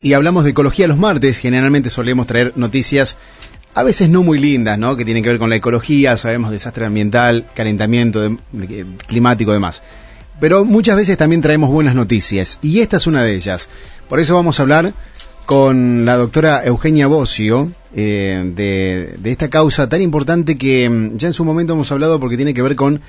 Y hablamos de ecología los martes, generalmente solemos traer noticias a veces no muy lindas, ¿no? Que tienen que ver con la ecología, sabemos desastre ambiental, calentamiento de, climático demás. Pero muchas veces también traemos buenas noticias y esta es una de ellas. Por eso vamos a hablar con la doctora Eugenia Bocio eh, de, de esta causa tan importante que mm, ya en su momento hemos hablado porque tiene que ver con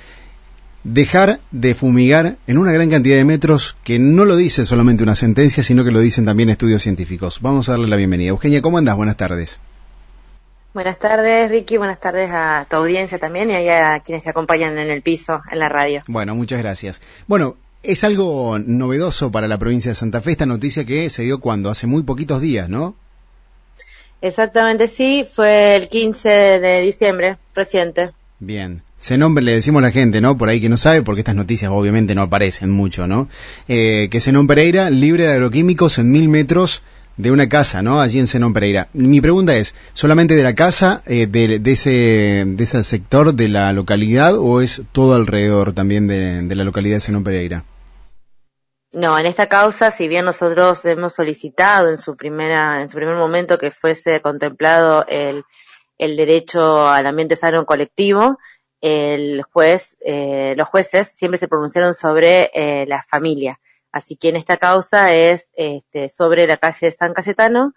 dejar de fumigar en una gran cantidad de metros que no lo dice solamente una sentencia, sino que lo dicen también estudios científicos. Vamos a darle la bienvenida. Eugenia, ¿cómo andas? Buenas tardes. Buenas tardes, Ricky. Buenas tardes a tu audiencia también y a quienes te acompañan en el piso, en la radio. Bueno, muchas gracias. Bueno, es algo novedoso para la provincia de Santa Fe esta noticia que se dio cuando, hace muy poquitos días, ¿no? Exactamente, sí, fue el 15 de diciembre, reciente. Bien. Se nombre, le decimos a la gente, ¿no? Por ahí que no sabe, porque estas noticias obviamente no aparecen mucho, ¿no? Eh, que Zenón Pereira, libre de agroquímicos en mil metros de una casa, ¿no? Allí en Zenón Pereira. Mi pregunta es, ¿solamente de la casa, eh, de, de, ese, de ese sector de la localidad o es todo alrededor también de, de la localidad de Zenón Pereira? No, en esta causa, si bien nosotros hemos solicitado en su primera, en su primer momento que fuese contemplado el el derecho al ambiente sano colectivo, el juez, eh, los jueces siempre se pronunciaron sobre eh, la familia. Así que en esta causa es este, sobre la calle San Cayetano,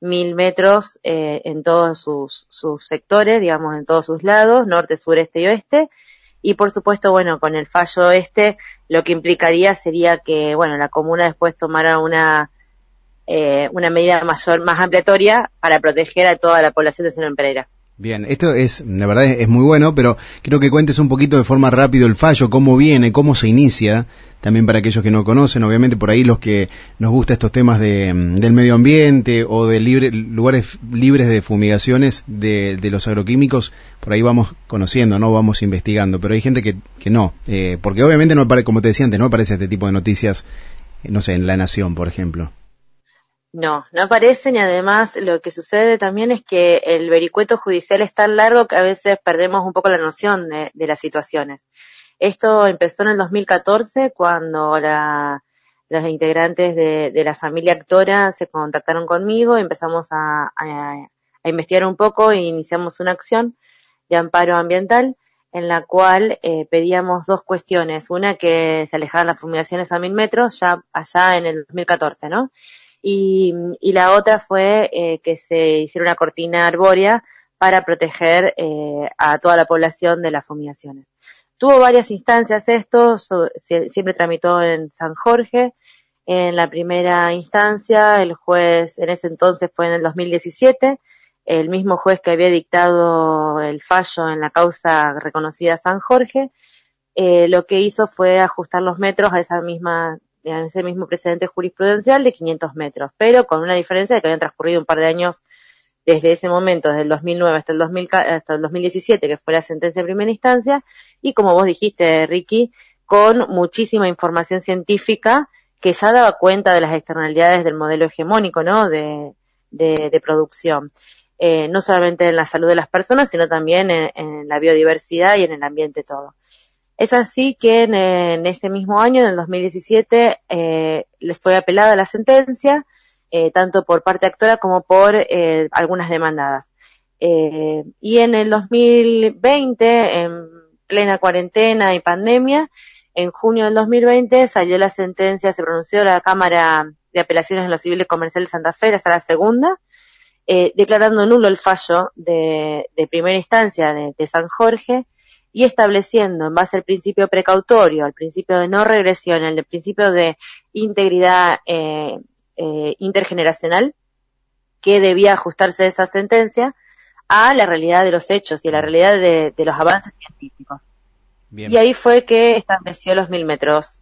mil metros eh, en todos sus, sus sectores, digamos, en todos sus lados, norte, sur, este y oeste. Y por supuesto, bueno, con el fallo este, lo que implicaría sería que, bueno, la comuna después tomara una eh, una medida más ampliatoria para proteger a toda la población de Senón Pereira. Bien, esto es, la verdad es muy bueno, pero quiero que cuentes un poquito de forma rápido el fallo, cómo viene, cómo se inicia, también para aquellos que no conocen, obviamente por ahí los que nos gusta estos temas de, del medio ambiente o de libre, lugares libres de fumigaciones de, los agroquímicos, por ahí vamos conociendo, no vamos investigando, pero hay gente que, que no, eh, porque obviamente no como te decía antes, no aparece este tipo de noticias, no sé, en La Nación, por ejemplo. No, no aparecen y además lo que sucede también es que el vericueto judicial es tan largo que a veces perdemos un poco la noción de, de las situaciones. Esto empezó en el 2014 cuando la, los integrantes de, de, la familia actora se contactaron conmigo, empezamos a, a, a, investigar un poco e iniciamos una acción de amparo ambiental en la cual eh, pedíamos dos cuestiones. Una, que se alejaran las fumigaciones a mil metros, ya allá en el 2014, ¿no? Y, y la otra fue eh, que se hiciera una cortina arbórea para proteger eh, a toda la población de las fumigaciones. Tuvo varias instancias esto, siempre tramitó en San Jorge. En la primera instancia, el juez en ese entonces fue en el 2017, el mismo juez que había dictado el fallo en la causa reconocida San Jorge, eh, lo que hizo fue ajustar los metros a esa misma en ese mismo precedente jurisprudencial de 500 metros, pero con una diferencia de que habían transcurrido un par de años desde ese momento, desde el 2009 hasta el, 2000, hasta el 2017, que fue la sentencia de primera instancia, y como vos dijiste, Ricky, con muchísima información científica que ya daba cuenta de las externalidades del modelo hegemónico, ¿no? De, de, de producción. Eh, no solamente en la salud de las personas, sino también en, en la biodiversidad y en el ambiente todo. Es así que en, ese mismo año, en el 2017, eh, les fue apelada la sentencia, eh, tanto por parte actora como por eh, algunas demandadas. Eh, y en el 2020, en plena cuarentena y pandemia, en junio del 2020 salió la sentencia, se pronunció la Cámara de Apelaciones en los Civiles Comerciales de Santa Fe, hasta la segunda, declarando nulo el fallo de, primera instancia de San Jorge, y estableciendo en base al principio precautorio, al principio de no regresión, al principio de integridad eh, eh, intergeneracional, que debía ajustarse esa sentencia a la realidad de los hechos y a la realidad de, de los avances científicos. Bien. Y ahí fue que estableció los mil metros.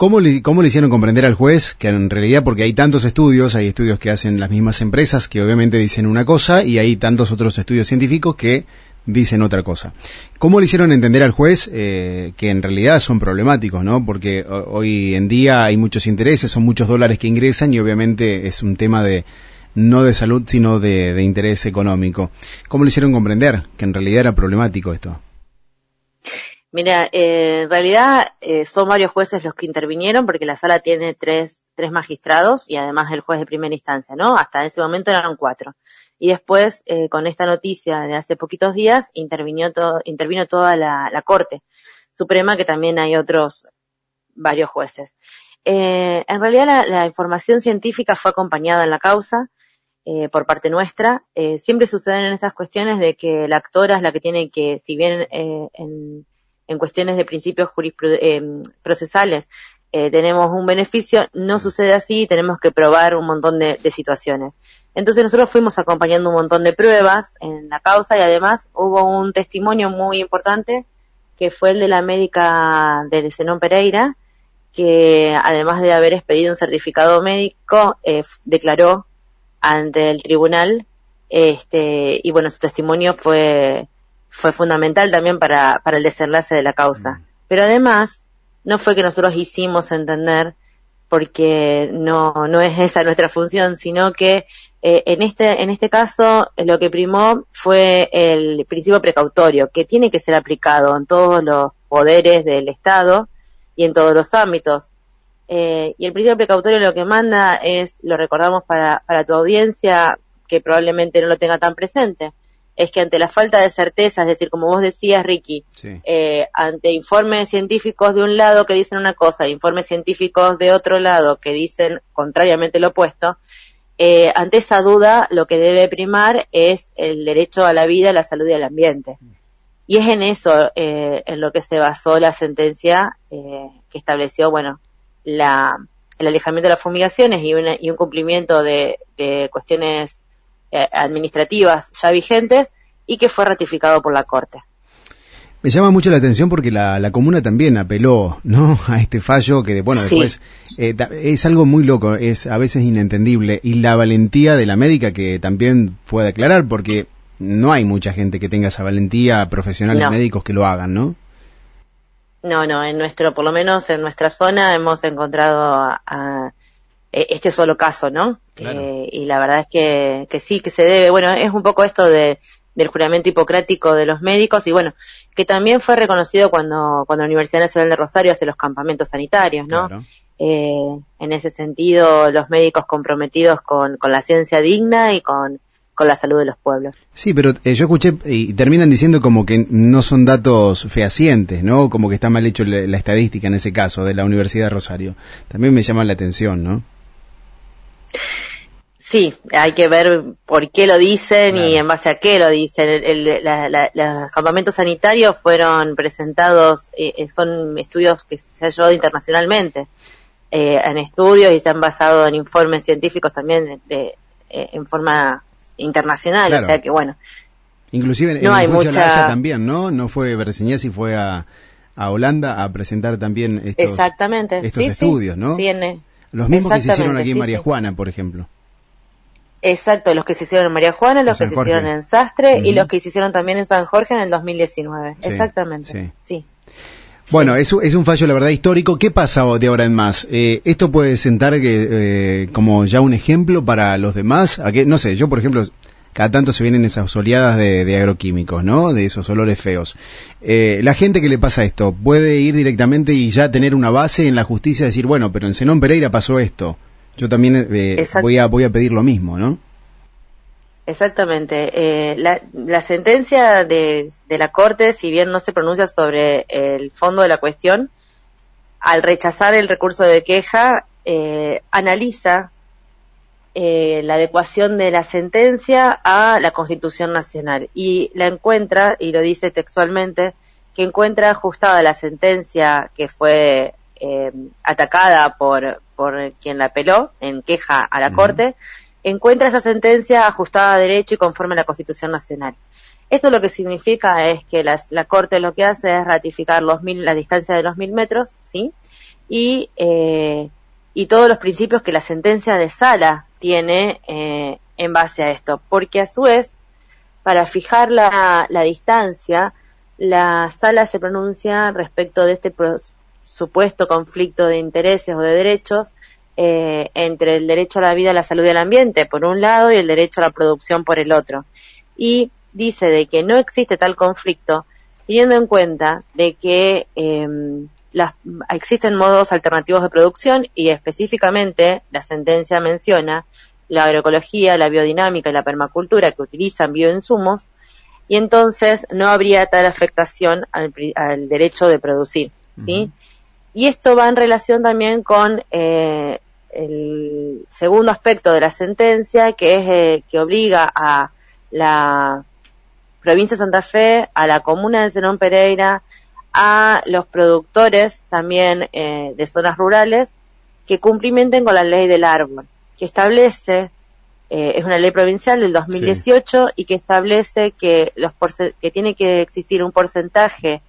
¿Cómo le, ¿Cómo le hicieron comprender al juez que en realidad, porque hay tantos estudios, hay estudios que hacen las mismas empresas que obviamente dicen una cosa y hay tantos otros estudios científicos que dicen otra cosa. ¿Cómo le hicieron entender al juez eh, que en realidad son problemáticos, no? Porque hoy en día hay muchos intereses, son muchos dólares que ingresan y obviamente es un tema de no de salud, sino de, interés económico. ¿Cómo le hicieron comprender que en realidad era problemático esto? Mira, eh, en realidad eh, son varios jueces los que intervinieron porque la sala tiene tres, tres magistrados y además el juez de primera instancia, ¿no? Hasta ese momento eran cuatro. Y después, eh, con esta noticia de hace poquitos días, intervino, todo, intervino toda la, la Corte Suprema, que también hay otros varios jueces. Eh, en realidad la, la, información científica fue acompañada en la causa eh, por parte nuestra. Eh, siempre suceden en estas cuestiones de que la actora es la que tiene que, si bien eh, en, en, cuestiones de principios eh, tenemos un beneficio, no sucede así, tenemos que probar un montón de, de, situaciones. Entonces nosotros fuimos acompañando un montón de pruebas en la causa y además hubo un testimonio muy importante que fue el de la médica de Zenón Pereira, que además de haber expedido un certificado médico, eh, declaró ante el tribunal, este, y bueno, su testimonio fue, fue fundamental también para, para el desenlace de la causa. Mm. Pero además, no fue que nosotros hicimos entender, porque no, no es esa nuestra función, sino que eh, en este, en este caso, lo que primó fue el principio precautorio, que tiene que ser aplicado en todos los poderes del Estado y en todos los ámbitos. Eh, y el principio precautorio lo que manda es, lo recordamos para, para tu audiencia, que probablemente no lo tenga tan presente, es que ante la falta de certeza, es decir, como vos decías, Ricky, sí. eh, ante informes científicos de un lado que dicen una cosa, informes científicos de otro lado que dicen contrariamente lo opuesto, eh, ante esa duda lo que debe primar es el derecho a la vida, a la salud y al ambiente. Y es en eso eh, en lo que se basó la sentencia eh, que estableció, bueno, la, el alejamiento de las fumigaciones y, una, y un cumplimiento de, de cuestiones eh, administrativas ya vigentes y que fue ratificado por la Corte. Me llama mucho la atención porque la, la comuna también apeló, ¿no? A este fallo que, bueno, Sí. después eh, es algo muy loco, es a veces inentendible y la valentía de la médica que también fue a declarar porque no hay mucha gente que tenga esa valentía, profesionales No. médicos que lo hagan, ¿no? No, no, en nuestro, por lo menos en nuestra zona hemos encontrado a, a- eh, este solo caso, ¿no? Claro. Eh, y la verdad es que, que sí, que se debe, bueno, es un poco esto de, del juramento hipocrático de los médicos y bueno, que también fue reconocido cuando, cuando la Universidad Nacional de Rosario hace los campamentos sanitarios, ¿no? Claro. Eh, en ese sentido, los médicos comprometidos con, con la ciencia digna y con, con la salud de los pueblos. Sí, pero eh, yo escuché y terminan diciendo como que no son datos fehacientes, ¿no? Como que está mal hecho la, la estadística en ese caso de la Universidad de Rosario. También me llama la atención, ¿no? Sí, hay que ver por qué lo dicen y en base a qué lo dicen. El- el- la- la- los campamentos sanitarios fueron presentados, eh, eh, son estudios que se han llevado internacionalmente eh, en estudios y se han basado en informes científicos también de, de- en forma internacional. Claro. O sea que bueno, Inclusive en No el hay mucha- también, ¿no? No fue Berseñez y fue a, a Holanda a presentar también estos, exactamente. estos sí, estudios, sí, ¿no? Sí, en- los mismos que se hicieron aquí en María. Juana, por ejemplo. Exacto, los que se hicieron en María Juana, los En que se hicieron en Sastre y los que se hicieron también en San Jorge en el 2019. Sí, Exactamente. sí. sí. Bueno, es, un- es un fallo, la verdad, histórico. ¿Qué pasa de ahora en más? Eh, ¿Esto puede sentar que, eh, como ya un ejemplo para los demás? ¿A qué? No sé, yo, por ejemplo, cada tanto se vienen esas oleadas de, de agroquímicos, ¿no? De esos olores feos. Eh, la gente que le pasa esto, ¿puede ir directamente y ya tener una base en la justicia y decir, bueno, pero en Zenón Pereira pasó esto? Yo también eh, Exacto. voy, a, voy a pedir lo mismo, ¿no? Exactamente. Eh, la, la sentencia de, de la Corte, si bien no se pronuncia sobre el fondo de la cuestión, al rechazar el recurso de queja, eh, analiza eh, la adecuación de la sentencia a la Constitución Nacional y la encuentra, y lo dice textualmente, que encuentra ajustada la sentencia que fue eh, atacada por, por quien la apeló en queja a la. Corte, encuentra esa sentencia ajustada a derecho y conforme a la Constitución Nacional. Esto lo que significa es que las- la Corte lo que hace es ratificar los mil, la distancia de los mil metros, ¿sí? Y, eh, y todos los principios que la sentencia de sala tiene eh, en base a esto. Porque a su vez, para fijar la, la distancia, la sala se pronuncia respecto de este supuesto conflicto de intereses o de derechos eh, entre el derecho a la vida, la salud y al ambiente por un lado y el derecho a la producción por el otro. Y dice de que no existe tal conflicto teniendo en cuenta de que em, las, existen modos alternativos de producción y específicamente la sentencia menciona la agroecología, la biodinámica y la permacultura que utilizan bioinsumos y entonces no habría tal afectación al, derecho de producir, ¿sí? Y esto va en relación también con eh, el segundo aspecto de la sentencia, que es eh, que obliga a la provincia de Santa Fe, a la comuna de Zenón Pereira, a los productores también eh, de zonas rurales que cumplimenten con la ley del árbol, que establece, eh, es una ley provincial del 2018 y que establece que, los que tiene que existir un porcentaje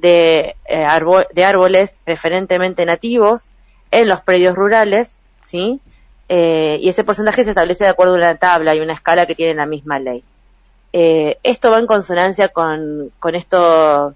de, eh, de árboles preferentemente nativos en los predios rurales, ¿sí? y ese porcentaje se establece de acuerdo a una tabla y una escala que tiene la misma ley. esto va en consonancia con, con esto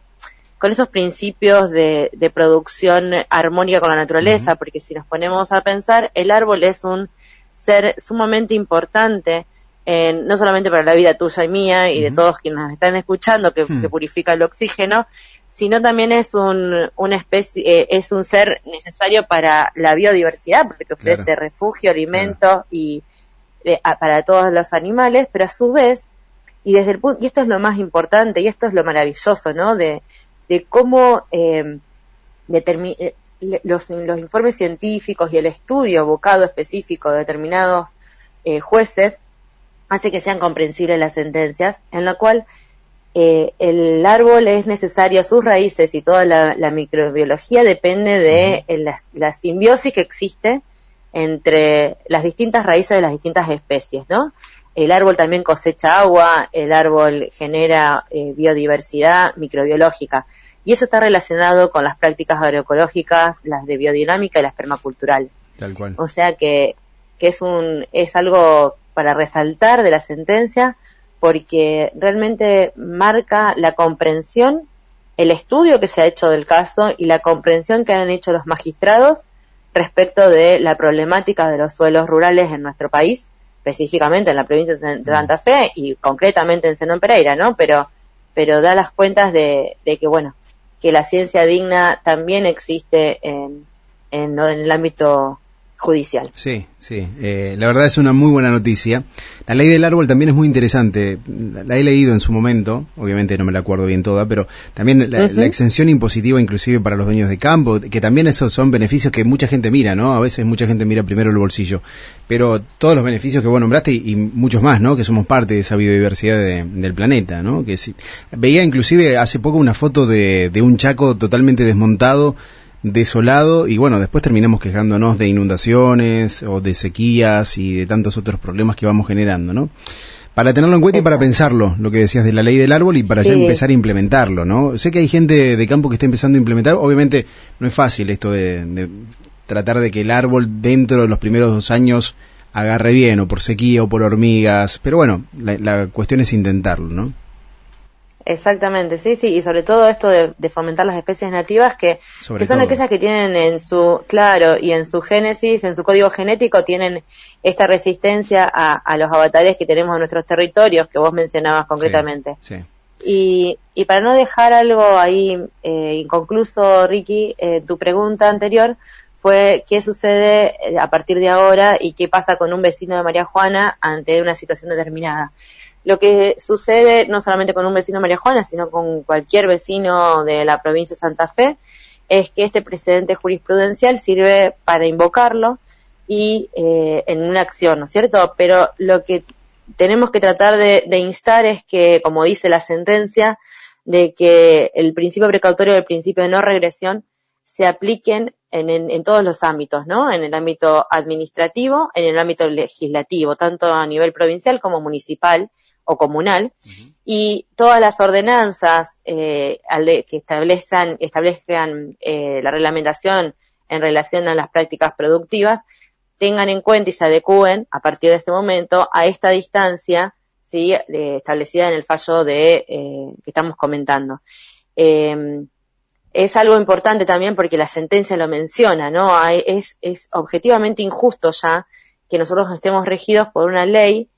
con esos principios de, producción armónica con la naturaleza, porque si nos ponemos a pensar, el árbol es un ser sumamente importante, no solamente para la vida tuya y mía y de todos quienes nos están escuchando, que, hmm. purifica el oxígeno, sino también es un, una especie, eh, es un ser necesario para la biodiversidad, porque ofrece refugio, alimento y eh, para todos los animales, pero a su vez, y desde el punto, y esto es lo más importante, y esto es lo maravilloso, ¿no? De, de cómo eh, eh los, los, informes científicos y el estudio abocado específico de determinados eh, jueces hace que sean comprensibles las sentencias, en la cual eh, el árbol es necesario, sus raíces y toda la, microbiología depende de la, la, simbiosis que existe entre las distintas raíces de las distintas especies, ¿no? El árbol también cosecha agua, el árbol genera eh, biodiversidad microbiológica. Y eso está relacionado con las prácticas agroecológicas, las de biodinámica y las permaculturales. Tal cual. O sea que, que es, un, es algo para resaltar de la sentencia porque realmente marca la comprensión, el estudio que se ha hecho del caso y la comprensión que han hecho los magistrados respecto de la problemática de los suelos rurales en nuestro país específicamente en la provincia de. Santa Fe y concretamente en Zenón Pereira, ¿no? Pero, pero da las cuentas de, de que, bueno, que la ciencia digna también existe en, en, en el ámbito judicial. Sí, sí. Eh, la verdad es una muy buena noticia. La ley del árbol también es muy interesante. La, he leído en su momento, obviamente no me la acuerdo bien toda, pero también la, exención impositiva inclusive para los dueños de campo, que también esos son beneficios que mucha gente mira, ¿no? A veces mucha gente mira primero el bolsillo, pero todos los beneficios que vos nombraste y, muchos más, ¿no? Que somos parte de esa biodiversidad del planeta, ¿no? Que veía inclusive hace poco una foto de, de un chaco totalmente desmontado desolado y bueno, después terminamos quejándonos de inundaciones o de sequías y de tantos otros problemas que vamos generando, ¿no? Para tenerlo en cuenta y para pensarlo, lo que decías de la ley del árbol y para ya empezar a implementarlo, ¿no? Sé que hay gente de campo que está empezando a implementar, obviamente no es fácil esto de, tratar de que el árbol dentro de los primeros dos años agarre bien, o por sequía o por hormigas, pero bueno, la, la cuestión es intentarlo, ¿no? Exactamente, sí, sí, y sobre todo esto de, fomentar las especies nativas que, que son aquellas que tienen en su, claro, y en su génesis, en su código genético, tienen esta resistencia a, los avatares que tenemos en nuestros territorios, que vos mencionabas concretamente. Sí, Y, y para no dejar algo ahí eh, inconcluso, Ricky, eh, tu pregunta anterior fue qué sucede eh, a partir de ahora y qué pasa con un vecino de María Juana ante una situación determinada. Lo que sucede no solamente con un vecino María Juana, sino con cualquier vecino de la provincia de Santa Fe, es que este precedente jurisprudencial sirve para invocarlo y eh, en una acción, ¿no es cierto? Pero lo que tenemos que tratar de, instar es que, como dice la sentencia, de que el principio precautorio y el principio de no regresión se apliquen en, en, todos los ámbitos, ¿no? En el ámbito administrativo, en el ámbito legislativo, tanto a nivel provincial como municipal, o comunal, y todas las ordenanzas eh, que establezcan, establezcan eh, la reglamentación en relación a las prácticas productivas tengan en cuenta y se adecúen a partir de este momento a esta distancia ¿sí? establecida en el fallo de eh, que estamos comentando. Em, es algo importante también porque la sentencia lo menciona, ¿no? es, es objetivamente injusto ya que nosotros estemos regidos por una ley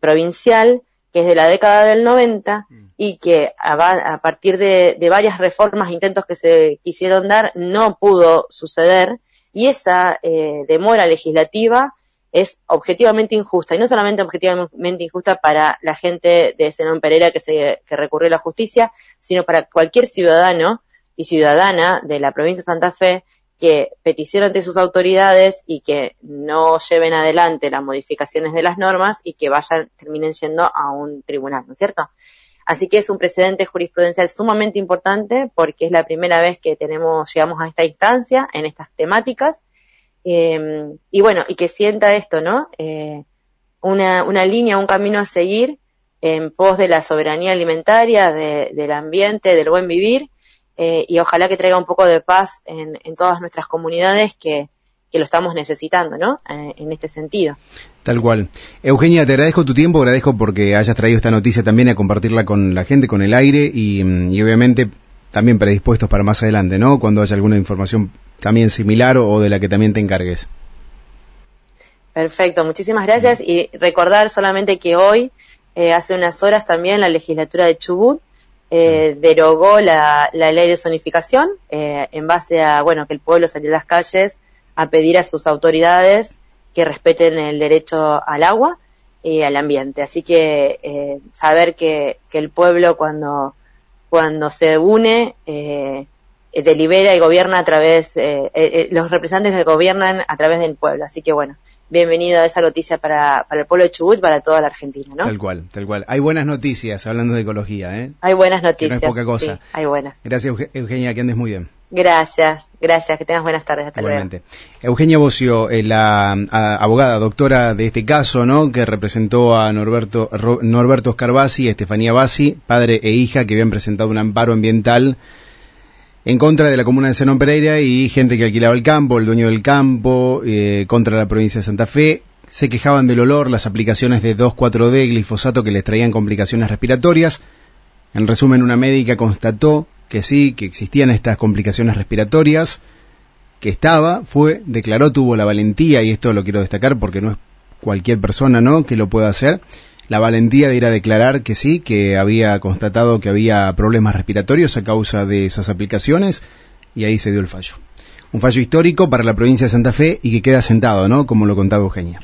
provincial que es de la década del 90 mm. y que a, partir de, varias reformas, intentos que se quisieron dar, no pudo suceder y esa eh, demora legislativa es objetivamente injusta y no solamente objetivamente injusta para la gente de Zenón Pereira que, se, que recurrió a la justicia, sino para cualquier ciudadano y ciudadana de la provincia de Santa Fe que peticione ante sus autoridades y que no lleven adelante las modificaciones de las normas y que vayan, terminen yendo a un tribunal, ¿no es cierto? Así que es un precedente jurisprudencial sumamente importante porque es la primera vez que tenemos, llegamos a esta instancia en estas temáticas. Eh, y bueno, y que sienta esto, ¿no? Eh, una, una línea, un camino a seguir en pos de la soberanía alimentaria, del ambiente, del buen vivir eh, y ojalá que traiga un poco de paz en, todas nuestras comunidades que, lo estamos necesitando, ¿no? Eh, en este sentido. Tal cual. Eugenia, te agradezco tu tiempo, agradezco porque hayas traído esta noticia también a compartirla con la gente, con el aire y, mm, obviamente también predispuestos para más adelante, ¿no? Cuando haya alguna información también similar o, de la que también te encargues. Perfecto, muchísimas gracias y recordar solamente que hoy, eh, hace unas horas también, la legislatura de Chubut eh, derogó la, ley de zonificación eh, en base a, bueno, que el pueblo salió a las calles a pedir a sus autoridades que respeten el derecho al agua y al ambiente. Así que eh, saber que, que, el pueblo cuando, cuando se une eh, delibera y gobierna a través, los representantes que gobiernan a través del pueblo. Así que bueno, bienvenido a esa noticia para, para el pueblo de Chubut, para toda la Argentina, ¿no? Tal cual, tal cual. Hay buenas noticias hablando de ecología, ¿eh? Hay buenas noticias. no es poca cosa. hay buenas. Gracias, Eugenia, que andes muy bien. Gracias, gracias, que tengas buenas tardes. Hasta Igualmente. Eugenia Bocio, eh, la abogada, doctora de este caso, ¿no? Que representó a Norberto, Norberto Scarvasi y Estefanía Bassi, padre e hija, que habían presentado un amparo ambiental en contra de la comuna de Zenón Pereira y gente que alquilaba el campo, el dueño del campo, eh, contra la provincia de Santa Fe. Se quejaban del olor, las aplicaciones de 2,4-D, glifosato que les traían complicaciones respiratorias. En resumen, una médica constató que sí, que existían estas complicaciones respiratorias, que estaba, fue, declaró, tuvo la valentía, y esto lo quiero destacar porque no es cualquier persona, ¿no?, que lo pueda hacer, la valentía de ir a declarar que sí, que había constatado que había problemas respiratorios a causa de esas aplicaciones y ahí se dio el fallo. Un fallo histórico para la provincia de Santa Fe y que queda sentado, ¿no? Como lo contaba Eugenia.